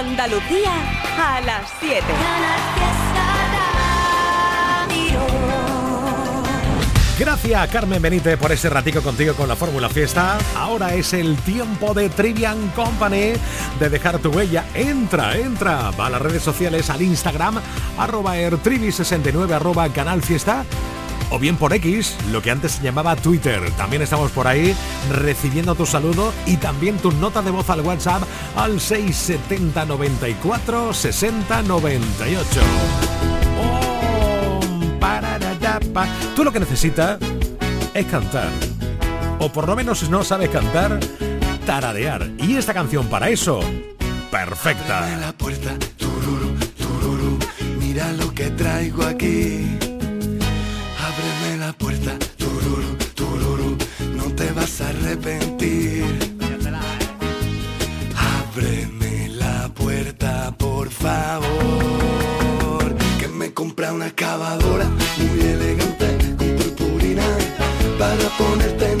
Andalucía a las 7. Gracias Carmen Benítez por ese ratico contigo con la Fórmula Fiesta. Ahora es el tiempo de Trivian Company de dejar tu huella. Entra, entra. Va a las redes sociales, al Instagram, arroba ertrivi69, arroba canal fiesta o bien por X, lo que antes se llamaba Twitter. También estamos por ahí recibiendo tu saludo y también tu nota de voz al WhatsApp al 670 94 60 98. Tú lo que necesitas es cantar. O por lo menos si no sabes cantar, taradear. Y esta canción para eso, perfecta. La puerta, tururu, tururu, mira lo que traigo aquí. Arrepentir. Ábreme la puerta, por favor, que me compra una excavadora muy elegante con purpurina para ponerte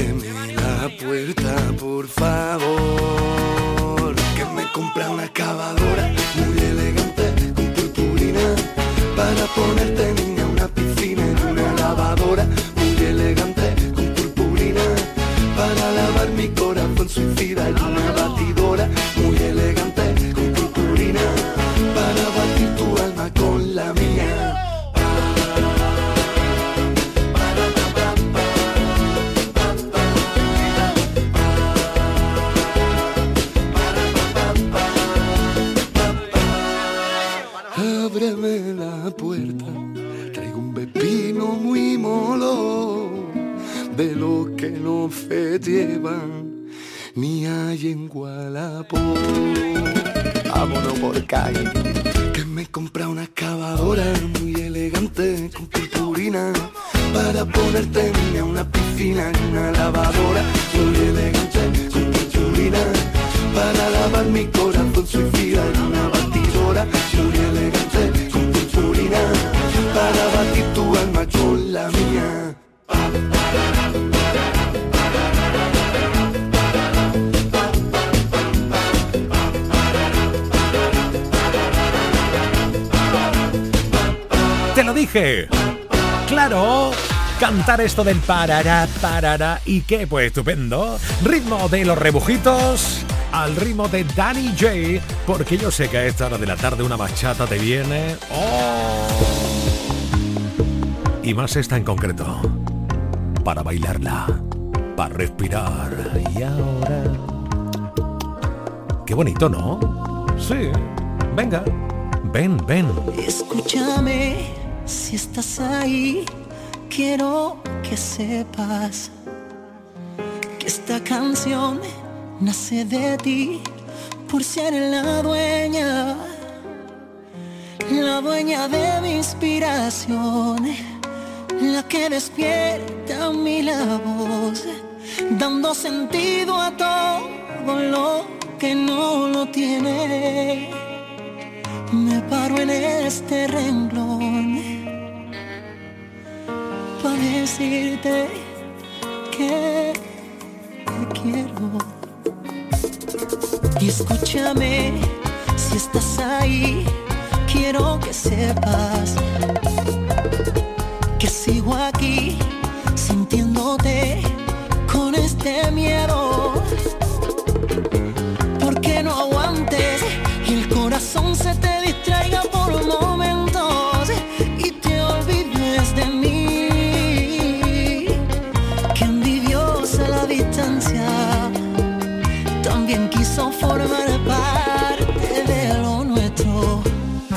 Ábreme la puerta, por favor, que me compra una excavadora muy elegante con purpurina para ponerte niña una piscina y una lavadora Esto del parará, parará y qué, pues estupendo. Ritmo de los rebujitos al ritmo de Danny J, porque yo sé que a esta hora de la tarde una bachata te viene. ¡Oh! Y más esta en concreto. Para bailarla, para respirar. Y ahora. Qué bonito, ¿no? Sí. Venga. Ven, ven. Escúchame, si estás ahí, quiero que sepas que esta canción nace de ti por ser la dueña, la dueña de mi inspiración, la que despierta mi la voz, dando sentido a todo lo que no lo tiene. Me paro en este renglón decirte que te quiero. Y escúchame, si estás ahí, quiero que sepas que sigo aquí sintiéndote con este miedo.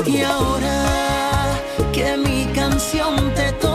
Y ahora que mi canción te toca.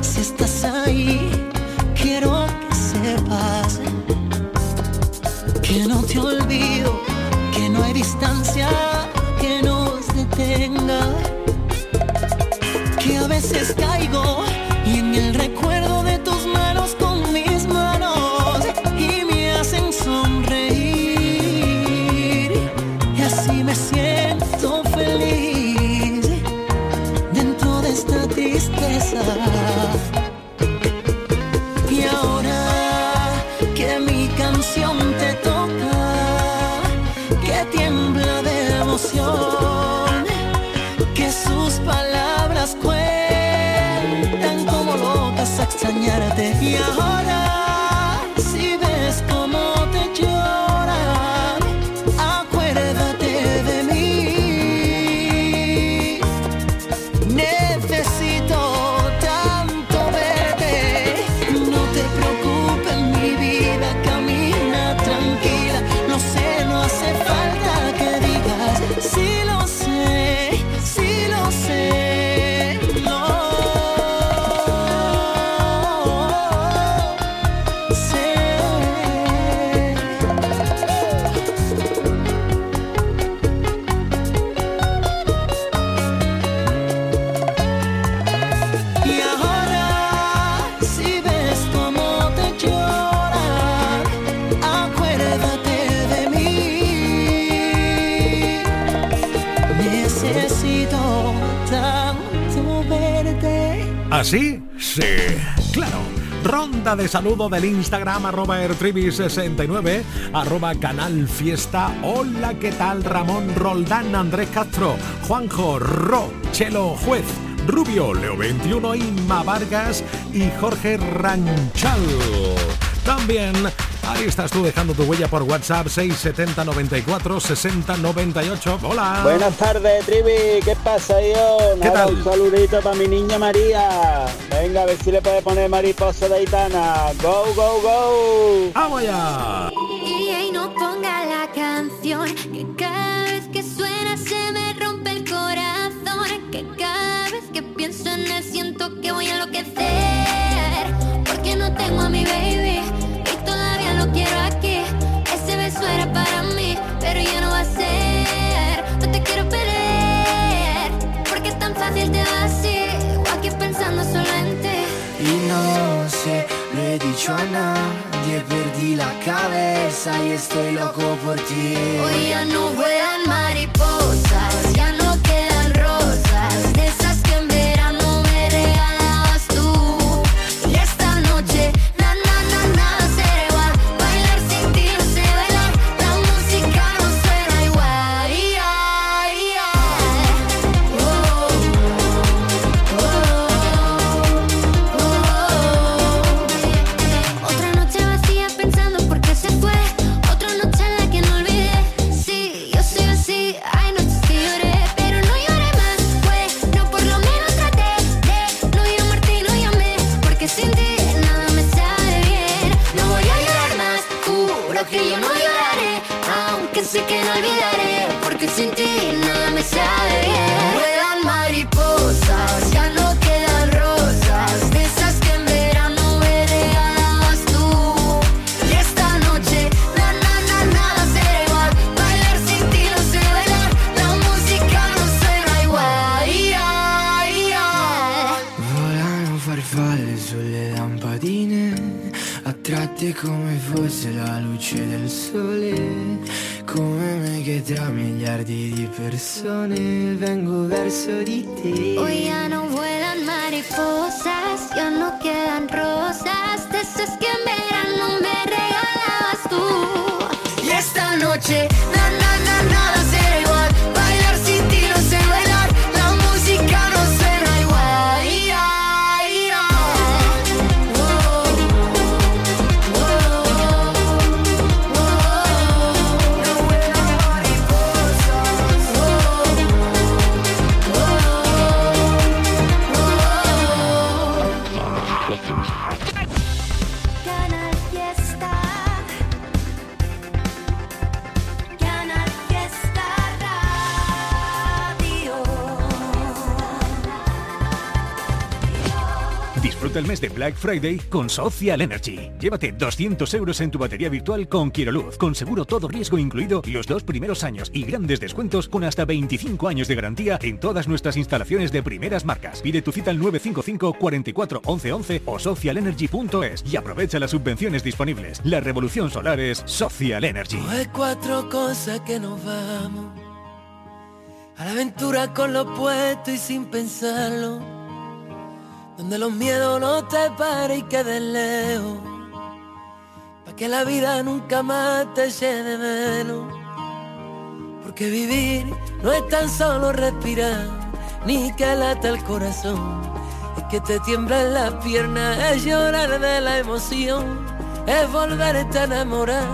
Si estás ahí. Quiero que sepas que no te olvido, que no hay distancia que nos detenga, que a veces saludo del Instagram arroba ertribi69, arroba canal fiesta. Hola, ¿qué tal? Ramón Roldán, Andrés Castro, Juanjo, Ro, Chelo Juez, Rubio, Leo 21, Inma Vargas y Jorge Ranchal. También Ahí estás tú dejando tu huella por WhatsApp 670 94 60 98. Hola. Buenas tardes, Trivi. ¿Qué pasa, yo? ¿Qué Nada, tal? Un saludito para mi niña María. Venga, a ver si le puede poner mariposa de gitana. Go, go, go. ¡Vamos allá! Y no ponga la canción que cada vez que suena se me rompe el corazón. Que cada vez que pienso en él siento que voy a enloquecer. me dichoana Gdje perdi la cabeza y estoy loco por ti. Hoy ya no vuelan mariposas verso nel vengo verso di te. Hoy ya no vuelan mariposas, ya no quedan rosas. Friday con Social Energy. Llévate 200 euros en tu batería virtual con Luz, con seguro todo riesgo incluido los dos primeros años y grandes descuentos con hasta 25 años de garantía en todas nuestras instalaciones de primeras marcas. Pide tu cita al 955 44 11 11 o socialenergy.es y aprovecha las subvenciones disponibles. La revolución solar es Social Energy. a la aventura con lo puesto y sin pensarlo donde los miedos no te paren y queden lejos, para que la vida nunca más te llene menos. Porque vivir no es tan solo respirar, ni que lata el corazón, es que te tiemblan las piernas, es llorar de la emoción, es volverte a enamorar,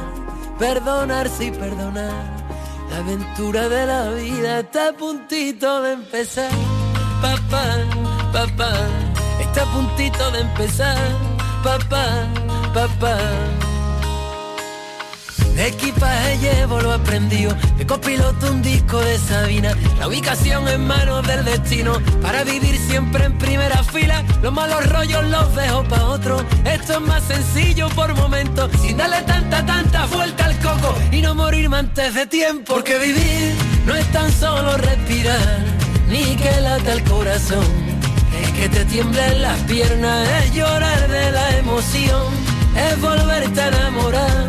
perdonarse y perdonar. La aventura de la vida está a puntito de empezar, papá, papá está a puntito de empezar, papá, papá. De equipaje llevo lo aprendido, de copiloto un disco de Sabina, la ubicación en manos del destino, para vivir siempre en primera fila, los malos rollos los dejo pa' otro, esto es más sencillo por momentos, sin darle tanta, tanta vuelta al coco, y no morirme antes de tiempo, porque vivir no es tan solo respirar, ni que lata el corazón que te tiemblen las piernas, es llorar de la emoción, es volverte a enamorar,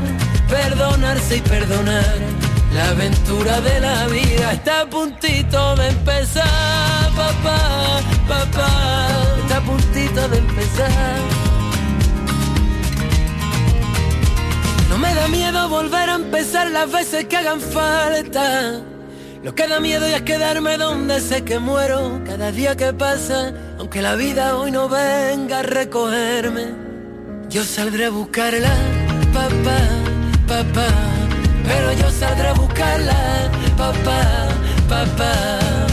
perdonarse y perdonar. La aventura de la vida está a puntito de empezar, papá, papá, está a puntito de empezar. No me da miedo volver a empezar las veces que hagan falta. Lo que da miedo es quedarme donde sé que muero cada día que pasa, aunque la vida hoy no venga a recogerme. Yo saldré a buscarla, papá, papá, pero yo saldré a buscarla, papá, papá.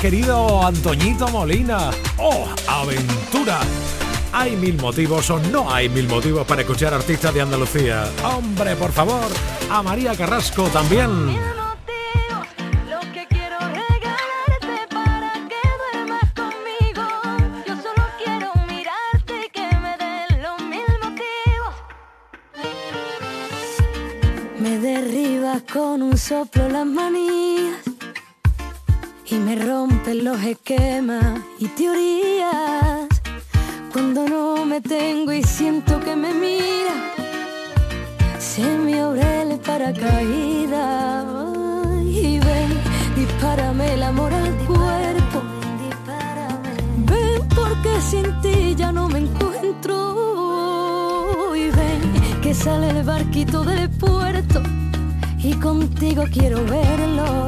Querido Antoñito Molina! ¡Oh, aventura! ¿Hay mil motivos o no hay mil motivos para escuchar artistas de Andalucía? Hombre, por favor, a María Carrasco también. Los esquemas y teorías. Cuando no me tengo y siento que me mira, se me abre para caída. Y ven, dispárame el amor al cuerpo. Ven porque sin ti ya no me encuentro. Y ven que sale el barquito del puerto y contigo quiero verlo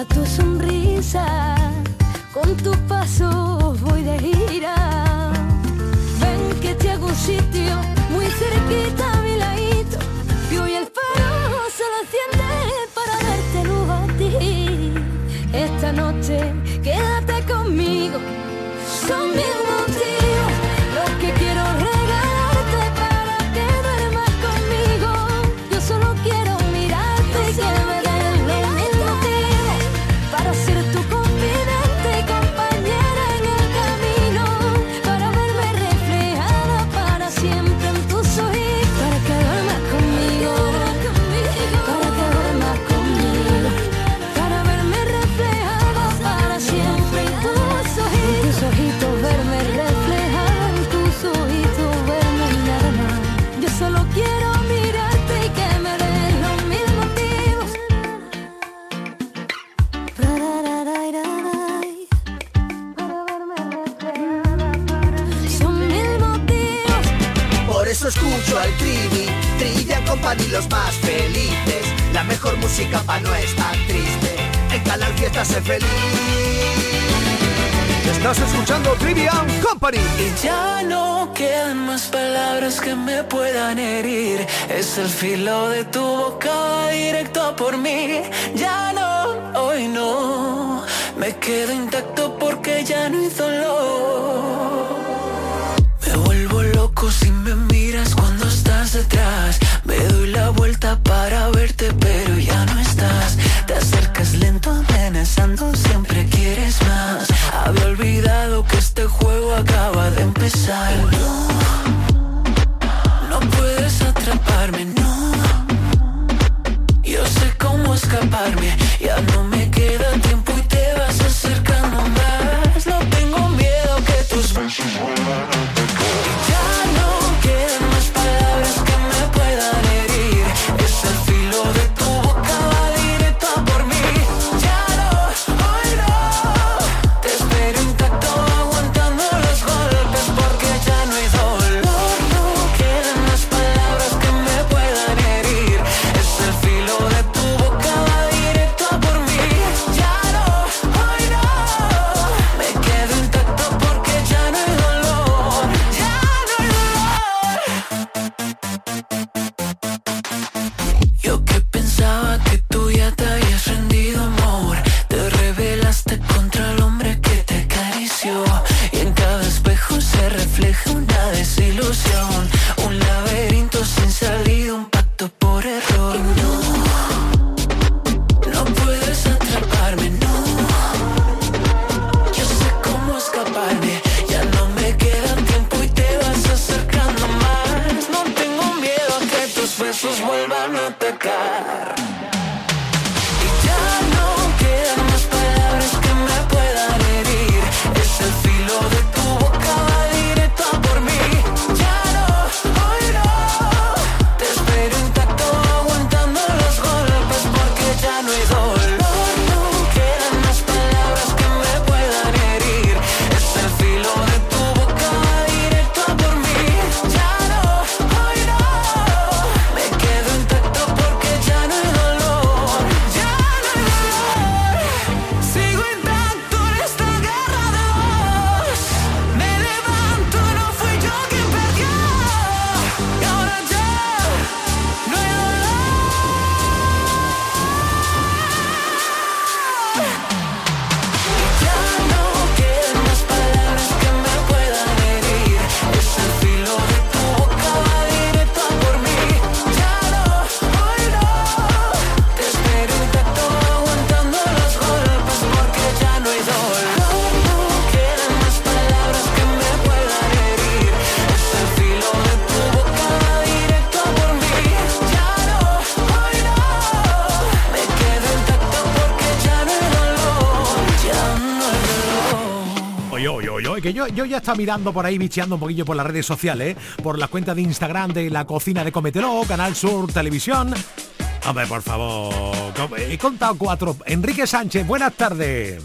a tu sonrisa, con tus pasos voy de gira. Ven que te hago un sitio muy cerquita. Y ya no quedan más palabras que me puedan herir. Es el filo de tu boca directo por mí. Ya no, hoy no. Me quedo intacto porque ya no hizo dolor. side. mirando por ahí, bicheando un poquillo por las redes sociales, por la cuenta de Instagram de la cocina de Cometelo, Canal Sur Televisión. Hombre, por favor, he contado cuatro. Enrique Sánchez, buenas tardes.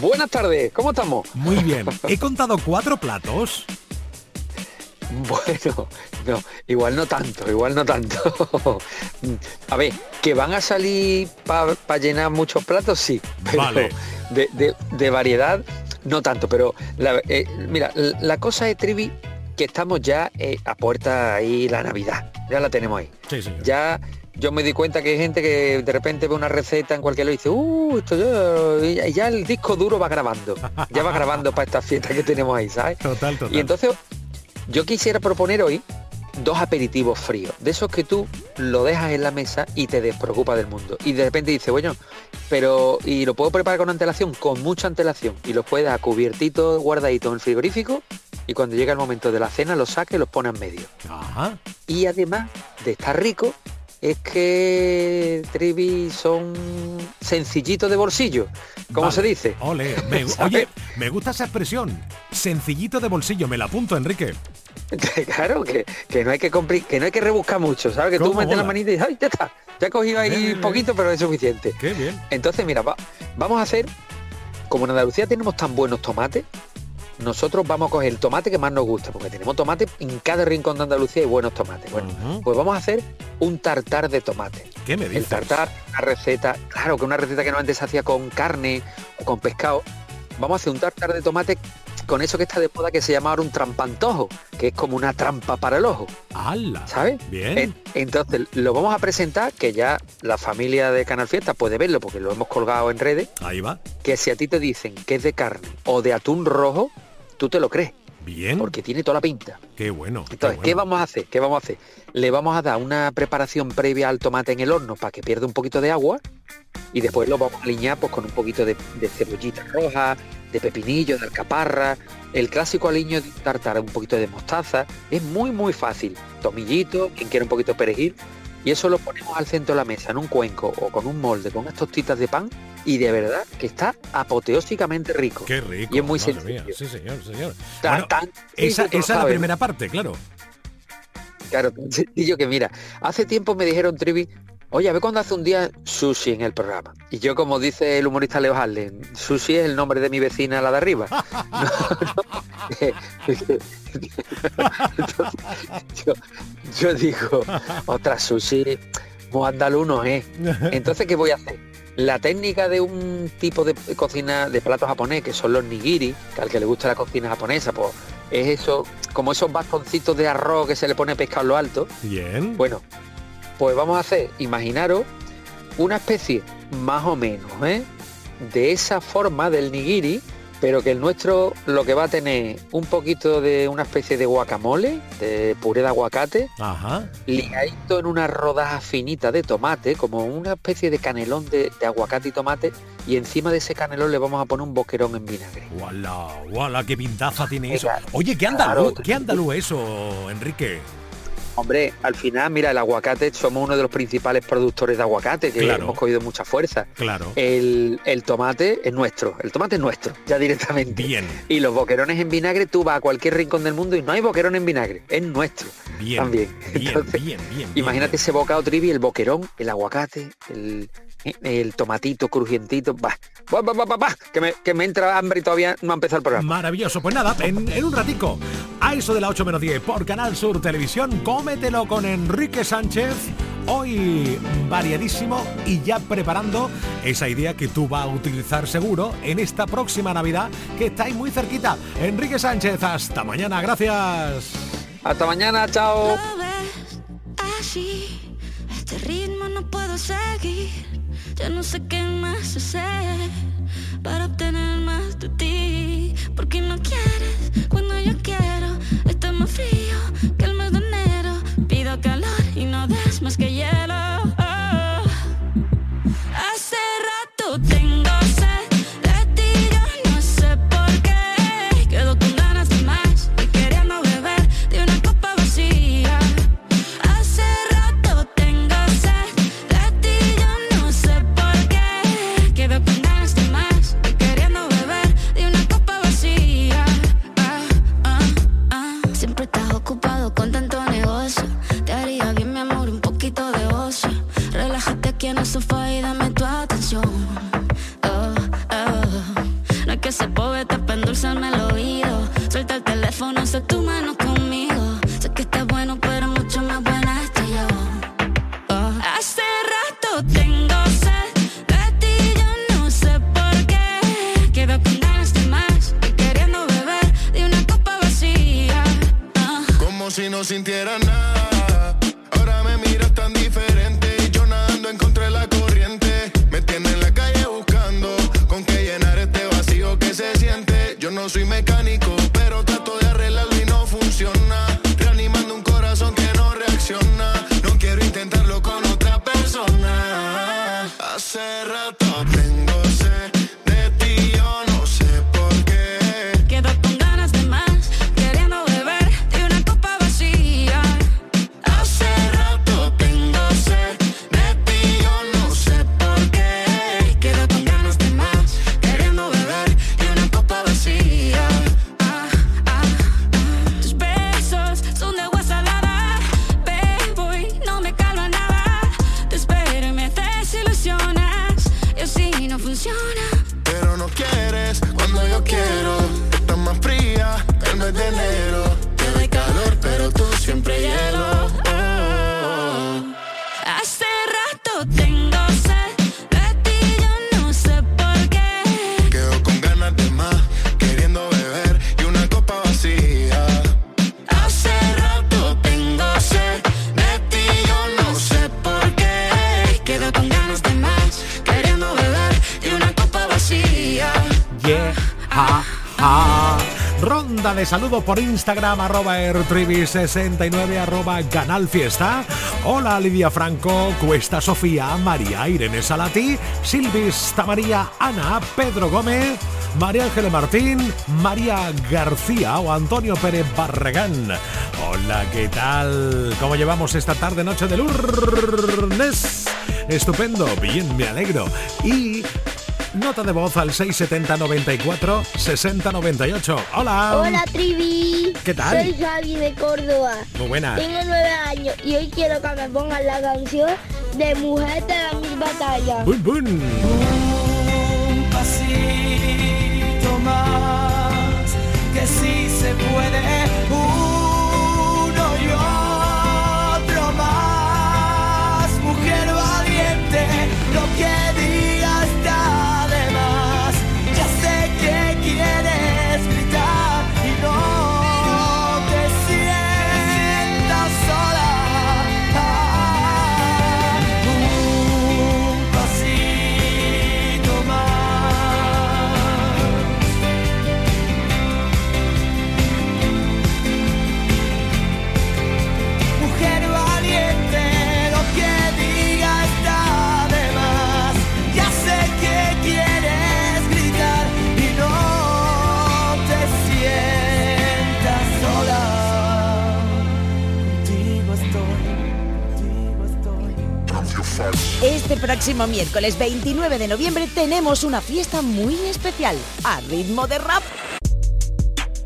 Buenas tardes, ¿cómo estamos? Muy bien, he contado cuatro platos. Bueno, no, igual no tanto, igual no tanto. a ver, que van a salir para llenar muchos platos, sí, pero vale. de, de, variedad no tanto. Pero la- eh, mira, la cosa es, Trivi, que estamos ya eh, a puerta ahí la Navidad. Ya la tenemos ahí. Sí. Ya yo me di cuenta que hay gente que de repente ve una receta en cualquier y dice, uh, esto ya, y ya el disco duro va grabando. Ya va grabando para esta fiesta que tenemos ahí, ¿sabes? Total, total. Y entonces yo quisiera proponer hoy dos aperitivos fríos, de esos que tú lo dejas en la mesa y te despreocupa del mundo. Y de repente dices, bueno, pero ¿y lo puedo preparar con antelación? Con mucha antelación. Y los puedes dejar cubiertitos, guardaditos en el frigorífico y cuando llega el momento de la cena los saques y los pones en medio. Ajá. Y además de estar rico, es que Trivi son sencillitos de bolsillo, como Vale. se dice. Ole, me- oye, me gusta esa expresión. Sencillito de bolsillo, me la apunto, Enrique. claro, que, que no hay que que no hay que rebuscar mucho, ¿sabes? Que tú ¿Cómo metes la manita y dices, ¡ay, ya está! Ya he cogido ahí Bien, bien, poquito, pero es suficiente. Qué bien. Entonces, mira, va- vamos a hacer, como en Andalucía tenemos tan buenos tomates, nosotros vamos a coger el tomate que más nos gusta, porque tenemos tomate en cada rincón de Andalucía y buenos tomates. Bueno, pues vamos a hacer un tartar de tomate. ¿Qué me El dices? tartar, una receta, claro que una receta que no antes se hacía con carne o con pescado. Vamos a hacer un tartar de tomate con eso que está de moda que se llama ahora un trampantojo, que es como una trampa para el ojo, ¡Hala! ¿sabes? Bien. En- Entonces lo vamos a presentar, que ya la familia de Canal Fiesta puede verlo porque lo hemos colgado en redes, Ahí va. que si a ti te dicen que es de carne o de atún rojo, tú te lo crees, Bien. porque tiene toda la pinta. Qué bueno. Entonces, ¿qué bueno. vamos a hacer? ¿Qué vamos a hacer? Le vamos a dar una preparación previa al tomate en el horno para que pierda un poquito de agua y después lo vamos a aliñar pues, con un poquito de, de cebollita roja, de pepinillo, de alcaparra, el clásico aliño de tartar, un poquito de mostaza. Es muy, muy fácil. Tomillito, quien quiera un poquito de perejil. Y eso lo ponemos al centro de la mesa, en un cuenco o con un molde, con unas tostitas de pan. Y de verdad que está apoteósicamente rico. Qué rico. Y es muy sencillo. mía. Sí, señor, señor. Tan- Bueno, tan- esa esa es la sabes. primera parte, claro. Claro, tan sencillo que mira, hace tiempo me dijeron, Trivi, oye, a ver cuándo hace un día sushi en el programa. Y yo, como dice el humorista Leo Harlem, sushi es el nombre de mi vecina, la de arriba. Entonces, yo, yo digo, otra sushi, muy andaluz no es. Entonces, ¿qué voy a hacer? La técnica de un tipo de cocina de plato japonés, que son los nigiri, que al que le gusta la cocina japonesa, pues es eso, como esos bastoncitos de arroz que se le pone pescado en lo alto. Bien. Bueno, pues vamos a hacer, imaginaros, una especie más o menos, ¿eh? De esa forma del nigiri, pero que el nuestro lo que va a tener un poquito de una especie de guacamole, de puré de aguacate, Ajá. liadito en una rodaja finita de tomate, como una especie de canelón de, de aguacate y tomate, y encima de ese canelón le vamos a poner un boquerón en vinagre. ¡Wala! ¡Wala! ¡Qué pintaza tiene eso! Oye, ¿qué andaluz? Claro. ¿Qué andaluz eso, Enrique? Hombre, al final, mira, el aguacate, somos uno de los principales productores de aguacate, que Claro. hemos cogido mucha fuerza. Claro. El, el tomate es nuestro, el tomate es nuestro, ya directamente. Bien. Y los boquerones en vinagre, tú vas a cualquier rincón del mundo y no hay boquerón en vinagre, es nuestro. Bien. También. Bien, Entonces, bien, bien. Imagínate bien. ese bocado trivi, el boquerón, el aguacate, el, el tomatito crujientito, va, va, va, va, va, va, que, me, que me entra hambre y todavía no ha empezado el programa. Maravilloso. Pues nada, en, en un ratico, a eso de la 8 menos 10 por Canal Sur Televisión, cómetelo con Enrique Sánchez. Hoy variadísimo y ya preparando esa idea que tú vas a utilizar seguro en esta próxima Navidad que está ahí muy cerquita. Enrique Sánchez, hasta mañana, gracias. Hasta mañana, chao. Lo ves así, este ritmo no puedo seguir. Ya no sé qué más hacer para obtener más de ti. Porque no quieres cuando yo quiero. Está más frío Instagram, arroba ertrivi69, arroba Canal Fiesta. Hola Lidia Franco, Cuesta Sofía, María Irene Salati, Silvis Tamaría, Ana, Pedro Gómez, María Ángeles Martín, María García o Antonio Pérez Barragán. Hola, ¿qué tal? ¿Cómo llevamos esta tarde noche de lunes? Estupendo, bien, me alegro. Y Nota de voz al 670 94 60 98. Hola. Hola Trivi. ¿Qué tal? Soy Javi de Córdoba. Muy buena. Tengo nueve años y hoy quiero que me pongan la canción de Mujer de las Mil Batallas. Bun, bun. Un pasito más, que sí se puede. Uno y otro más. Mujer valiente, lo próximo miércoles 29 de noviembre tenemos una fiesta muy especial a ritmo de rap.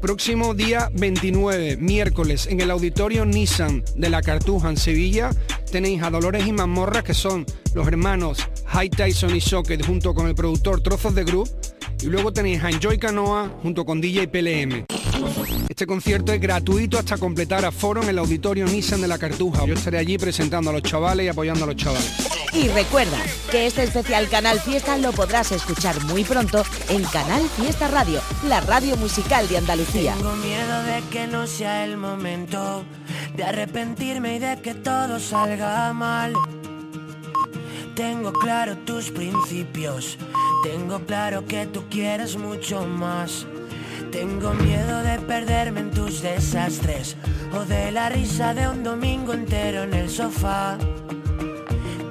Próximo día 29, miércoles, en el auditorio Nissan de la Cartuja en Sevilla, tenéis a Dolores y Mazmorra, que son los hermanos High Tyson y Socket, junto con el productor Trozos de Group. Y luego tenéis a Enjoy Canoa, junto con DJ PLM. Este concierto es gratuito hasta completar aforo en el auditorio Nissan de la Cartuja. Yo estaré allí presentando a los chavales y apoyando a los chavales. Y recuerda que este especial Canal Fiesta lo podrás escuchar muy pronto en Canal Fiesta Radio, la radio musical de Andalucía. Tengo miedo de que no sea el momento de arrepentirme y de que todo salga mal. Tengo claro tus principios, tengo claro que tú quieres mucho más. Tengo miedo de perderme en tus desastres o de la risa de un domingo entero en el sofá.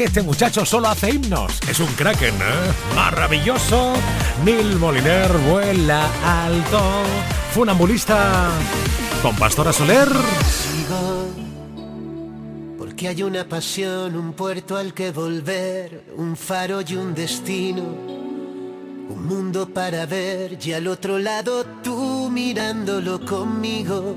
que este muchacho solo hace himnos. Es un kraken, ¿eh? Maravilloso. Neil Moliner vuela alto. Funambulista. Con Pastora Soler. Sigo, porque hay una pasión, un puerto al que volver, un faro y un destino, un mundo para ver y al otro lado tú mirándolo conmigo.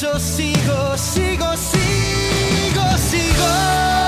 Eso sigo, sigo, sigo, sigo.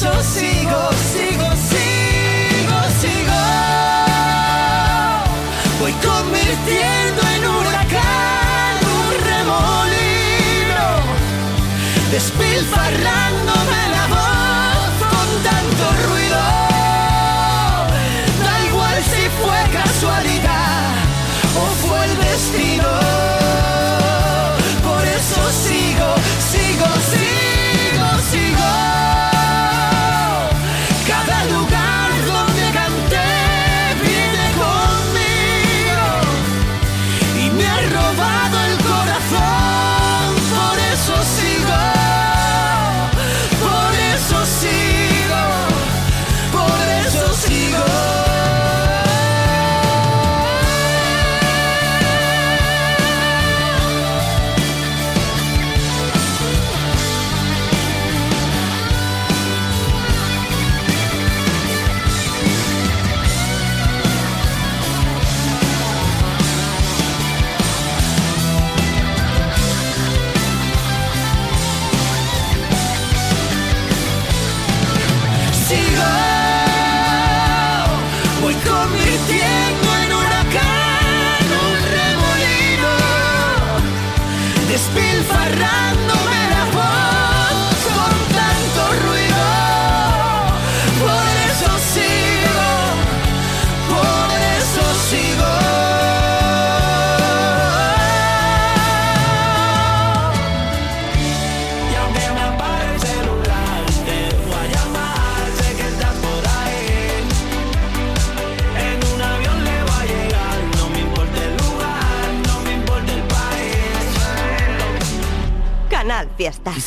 Eso sigo, sigo, sigo, sigo. Voy convirtiendo en huracán un remolino, despilfarrándome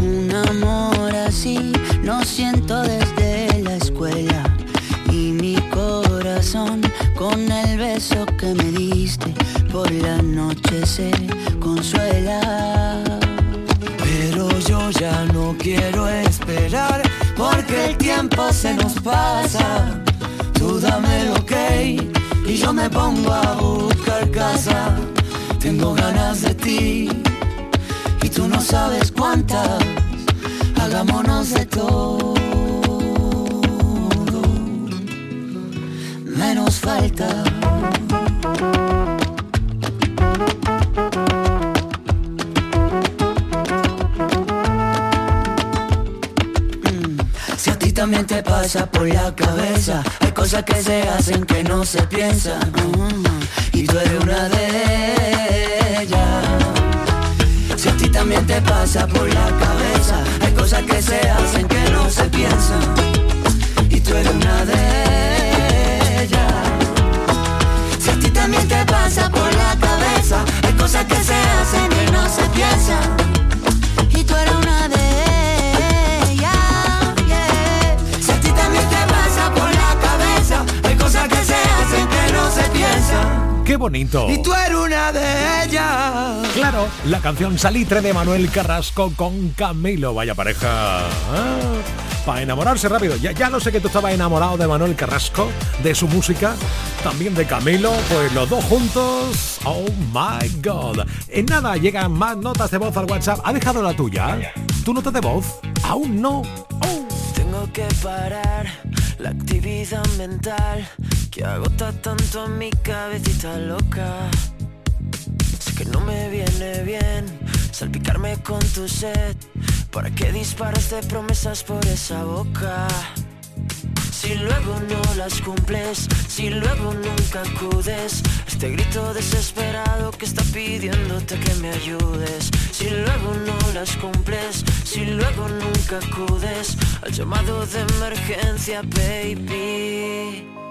Un amor así no siento desde la escuela y mi corazón con el beso que me diste por la noche se consuela. Pero yo ya no quiero esperar porque el tiempo se nos pasa. Tú dame el ok y yo me pongo a buscar casa. Tengo ganas de ti no sabes cuántas. Hagámonos de todo. Menos falta. Si a ti también te pasa por la cabeza, hay cosas que se hacen que no se piensan. mm, Y tú eres una de también te pasa por la cabeza, hay cosas que se hacen que no se piensan. Bonito! Y tú eres una de ellas. Claro, la canción Salitre de Manuel Carrasco con Camilo, vaya pareja. para enamorarse rápido. Ya, ya lo sé que tú estabas enamorado de Manuel Carrasco, de su música, también de Camilo, pues los dos juntos. Oh my god. En nada llegan más notas de voz al WhatsApp. ¿Ha dejado la tuya? ¿Tu nota de voz? Aún no. Tengo que parar la actividad mental que agota tanto a mi cabecita loca. Sé que no me viene bien salpicarme con tu sed. ¿Para qué disparas de promesas por esa boca? Si luego no las cumples, si luego nunca acudes, este grito desesperado que está pidiéndote que me ayudes. Si luego no las cumples, si luego nunca acudes al llamado de emergencia, baby.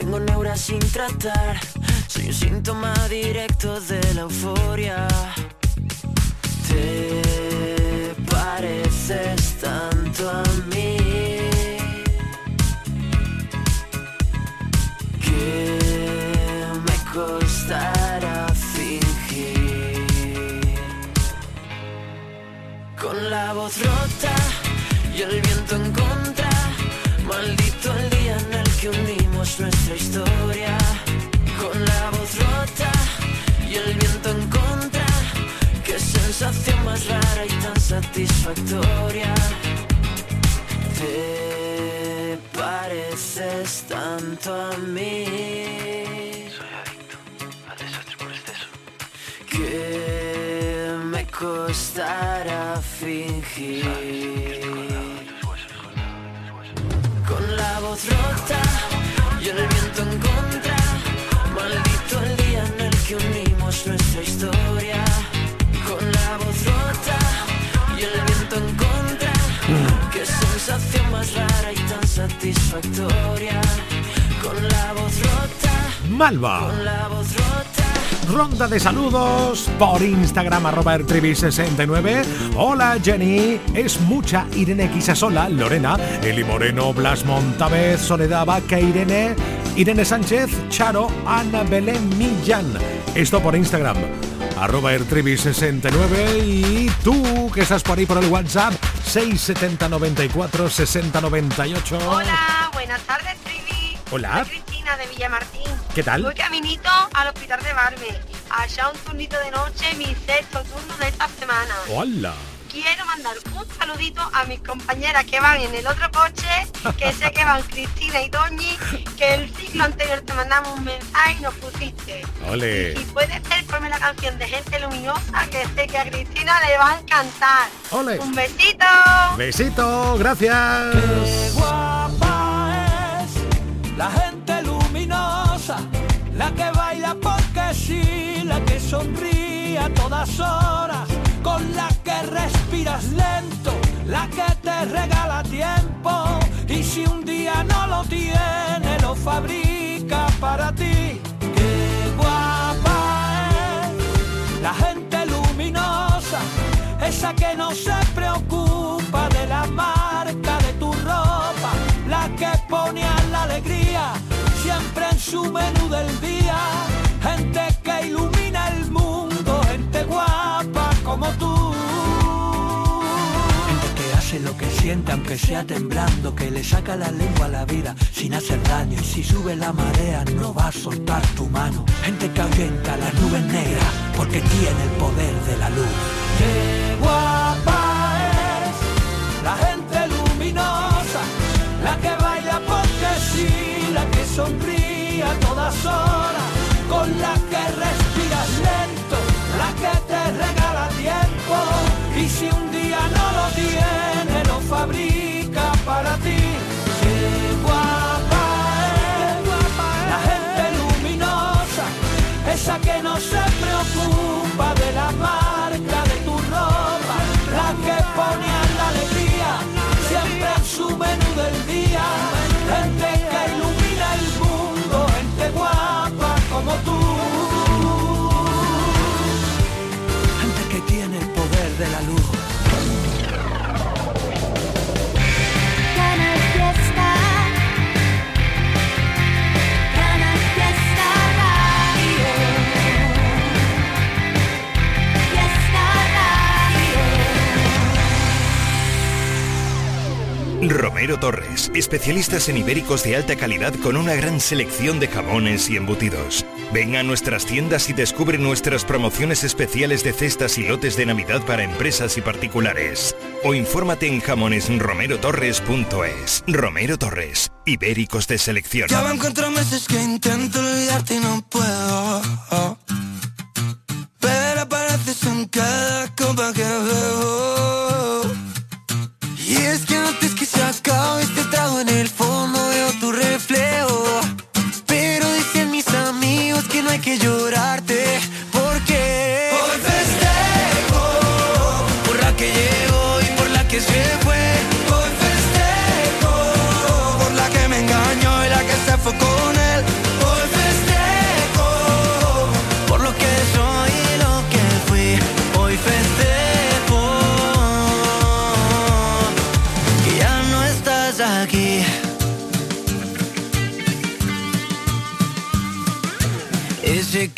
tengo neuras sin tratar, soy un síntoma directo de la euforia. Te pareces tanto a mí que me costará fingir. Con la voz rota y el viento en contra, maldito nuestra historia. Con la voz rota y el viento en contra. Qué sensación más rara y tan satisfactoria. Te pareces tanto a mí. Soy adicto al desastre por exceso. Que me costará fingir. La voz rota y el viento en contra. Maldito el día en el que unimos nuestra historia. Con la voz rota y el viento en contra. Qué sensación más rara y tan satisfactoria. Con la voz rota. Malva. Con la voz rota. Ronda de saludos por Instagram arroba ertribi69. Hola Jenny, es mucha Irene Quisasola, Lorena, Eli Moreno, Blas Montavez, Soledad Vaca, Irene, Irene Sánchez, Charo, Ana Belén Millán. Esto por Instagram arroba ertribi69 y tú que estás por ahí por el WhatsApp 670 94 60 98. Hola, buenas tardes, Trivi. Hola. De Villamartín. ¿Qué tal? Voy caminito al hospital de Barme. Allá un turnito de noche, mi sexto turno de esta semana. Hola. Quiero mandar un saludito a mis compañeras que van en el otro coche, que sé que van Cristina y Doñi, que el ciclo anterior te mandamos un mensaje y nos pusiste. Ole. Y puede ser ponme la canción de Gente Luminosa, que sé que a Cristina le va a encantar. Ole. Un besito. Besito, gracias. guapa es la gente la que baila porque sí, la que sonríe a todas horas, con la que respiras lento, la que te regala tiempo y si un día no lo tiene, lo fabrica para ti. Qué guapa es la gente luminosa, esa que no se preocupa de la marca su menú del día, gente que ilumina el mundo, gente guapa como tú. Gente que hace lo que siente aunque sea temblando, que le saca la lengua a la vida sin hacer daño y si sube la marea no va a soltar tu mano. Gente que ahuyenta las nubes negras porque tiene el poder de la luz. Qué guapa con la que respiras lento, la que te regala tiempo y si un día no lo tiene, lo fabrica para ti. Qué guapa es la gente luminosa, esa que no se preocupa de la luz. Romero Torres, especialistas en ibéricos de alta calidad con una gran selección de jamones y embutidos. Ven a nuestras tiendas y descubre nuestras promociones especiales de cestas y lotes de Navidad para empresas y particulares. O infórmate en jamonesromerotorres.es. Romero Torres, ibéricos de selección. Ya van cuatro meses que intento olvidarte y no puedo. Pero apareces en cada copa que bebo.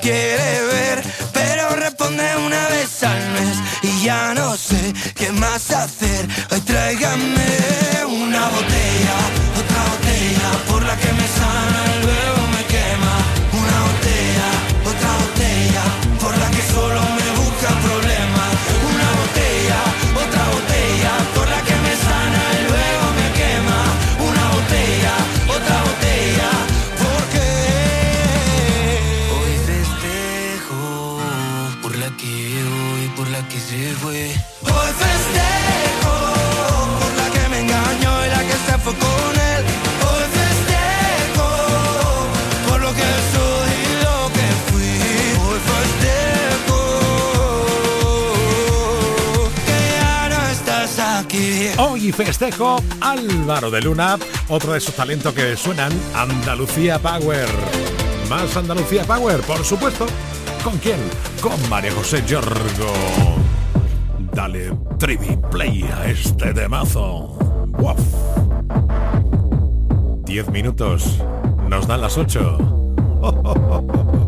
quiere ver, pero responde una vez al mes y ya no sé qué más hacer. Hoy tráigame una botella. Hoy festejo Álvaro de Luna, otro de esos talentos que suenan Andalucía Power. Más Andalucía Power, por supuesto. ¿Con quién? Con María José Giorgo. Dale trivi play a este temazo. ¡Guau! 10 minutos. Nos dan las 8.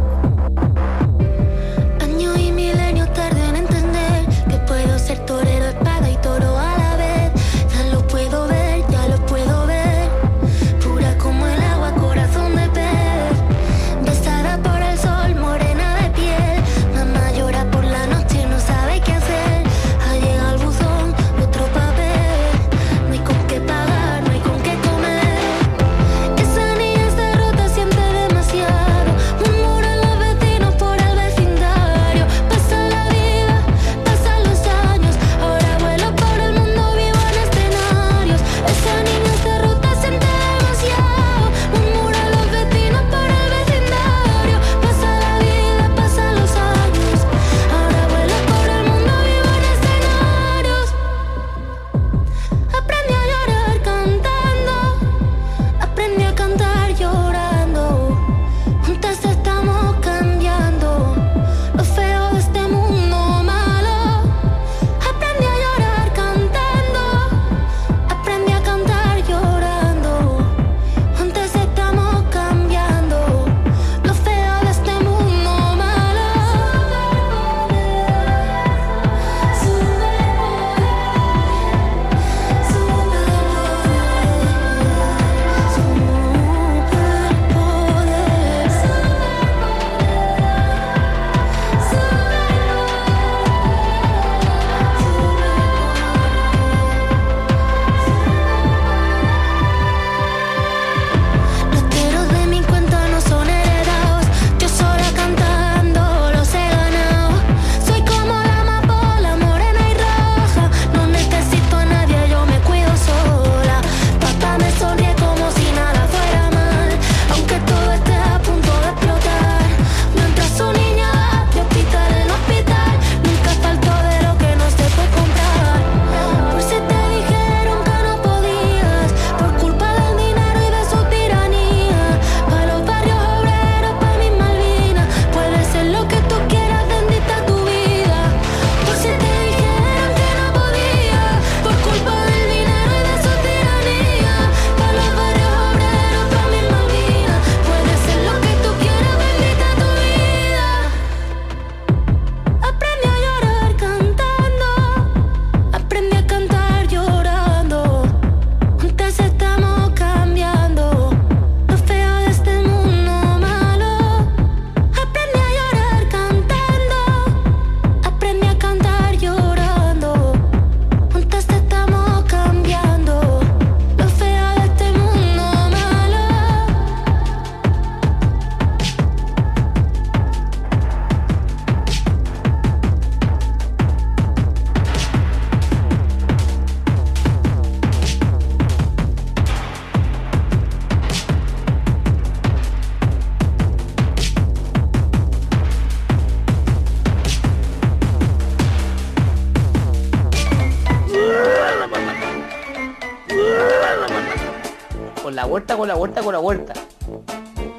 vuelta, con la vuelta, con la vuelta.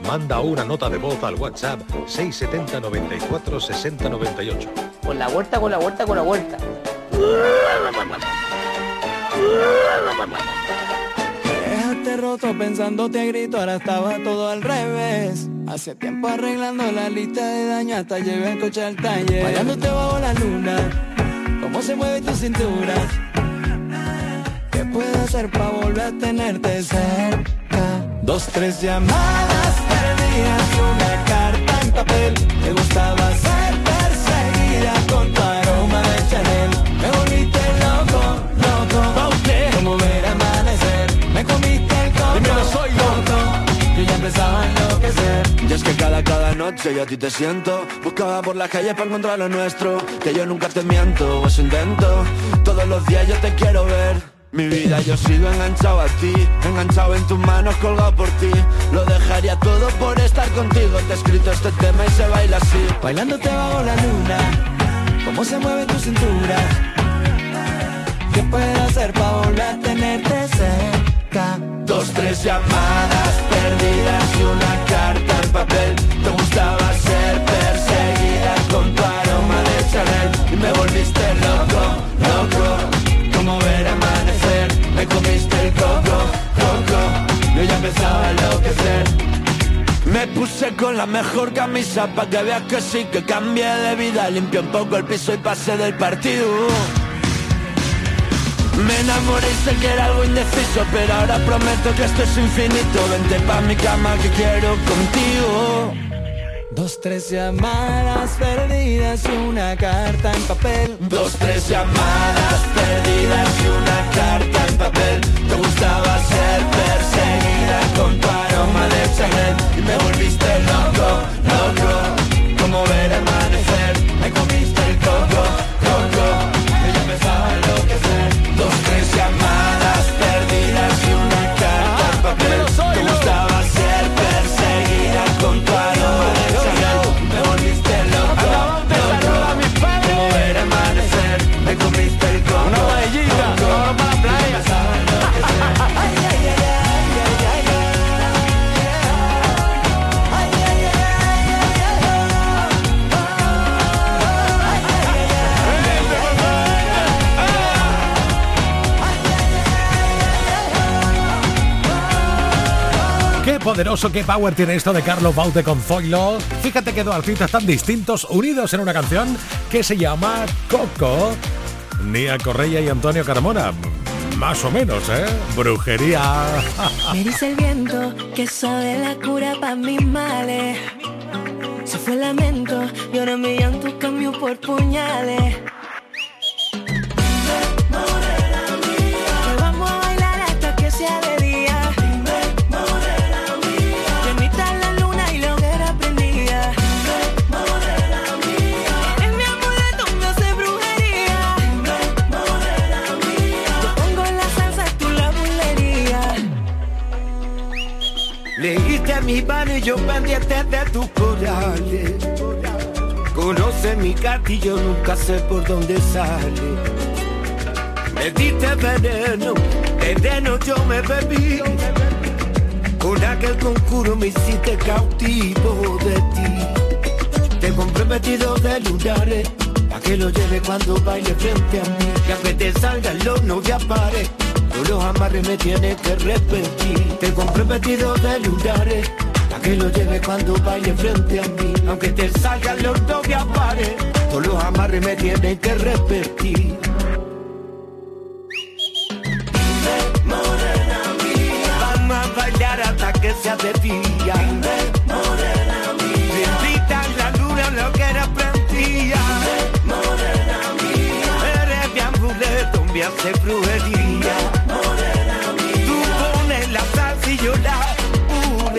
Manda una nota de voz al WhatsApp 670 94 60 98. Con la vuelta, con la vuelta, con la vuelta. Déjate roto pensándote a grito, ahora estaba todo al revés. Hace tiempo arreglando la lista de daño hasta llevé el coche al taller. Bailándote bajo la luna, cómo se mueve tu cintura. ¿Qué puedo hacer para volver a tenerte cerca? Dos, tres llamadas perdidas y una carta en papel. Me gustaba ser perseguida con tu aroma de Chanel. Me volviste loco, loco. Como ver amanecer. Me comiste el coco. Dímelo, soy loco. Yo ya empezaba a enloquecer. Y es que cada, cada noche yo a ti te siento Buscaba por las calles para encontrar lo nuestro Que yo nunca te miento, eso intento Todos los días yo te quiero ver mi vida yo sigo enganchado a ti Enganchado en tus manos, colgado por ti. Lo dejaría todo por estar contigo. Te he escrito este tema y se baila así. Bailándote bajo la luna Cómo se mueve tu cintura. ¿Qué puedo hacer para volver a tenerte cerca? Dos, tres llamadas perdidas y una carta en papel. Te gustaba ser perseguida con tu aroma de Chanel Y me volviste loco Me comiste el coco, coco. Yo ya empezaba a enloquecer. Me puse con la mejor camisa pa' que veas que sí que cambié de vida. Limpié un poco el piso y pasé del partido. Me enamoré y sé que era algo indeciso Pero ahora prometo que esto es infinito. Vente pa' mi cama que quiero contigo Dos, tres llamadas perdidas y una carta en papel. Dos, tres llamadas perdidas y una carta en papel. Te gustaba ser perseguida con tu aroma de Chanel Y me volviste loco, loco. Como ver poderoso, qué power tiene esto de Carlos Baute con Zoilo. Fíjate que dos artistas tan distintos unidos en una canción que se llama Coco. Nia Correia y Antonio Carmona. Más o menos, ¿eh? Brujería. Yo pendiente de tus corales. Conoce mi gatillo, nunca sé por dónde sale. Me diste veneno, veneno yo me bebí. Con aquel conjuro me hiciste cautivo de ti. Te compré vestido de lunares, pa' que lo lleve cuando baile frente a mí. Que te salgan los no te apare, tú los amarres me tienes que repetir. Te compré vestido de lunares, que lo lleve cuando baile frente a mí. Aunque te salgan los no te apare, tú los amarres me tienes que repetir. Vamos a bailar hasta que sea de día. Bendita la luna, lo que era prendía. Eres mi amuleto, me hace brujería.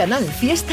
Canal Fiesta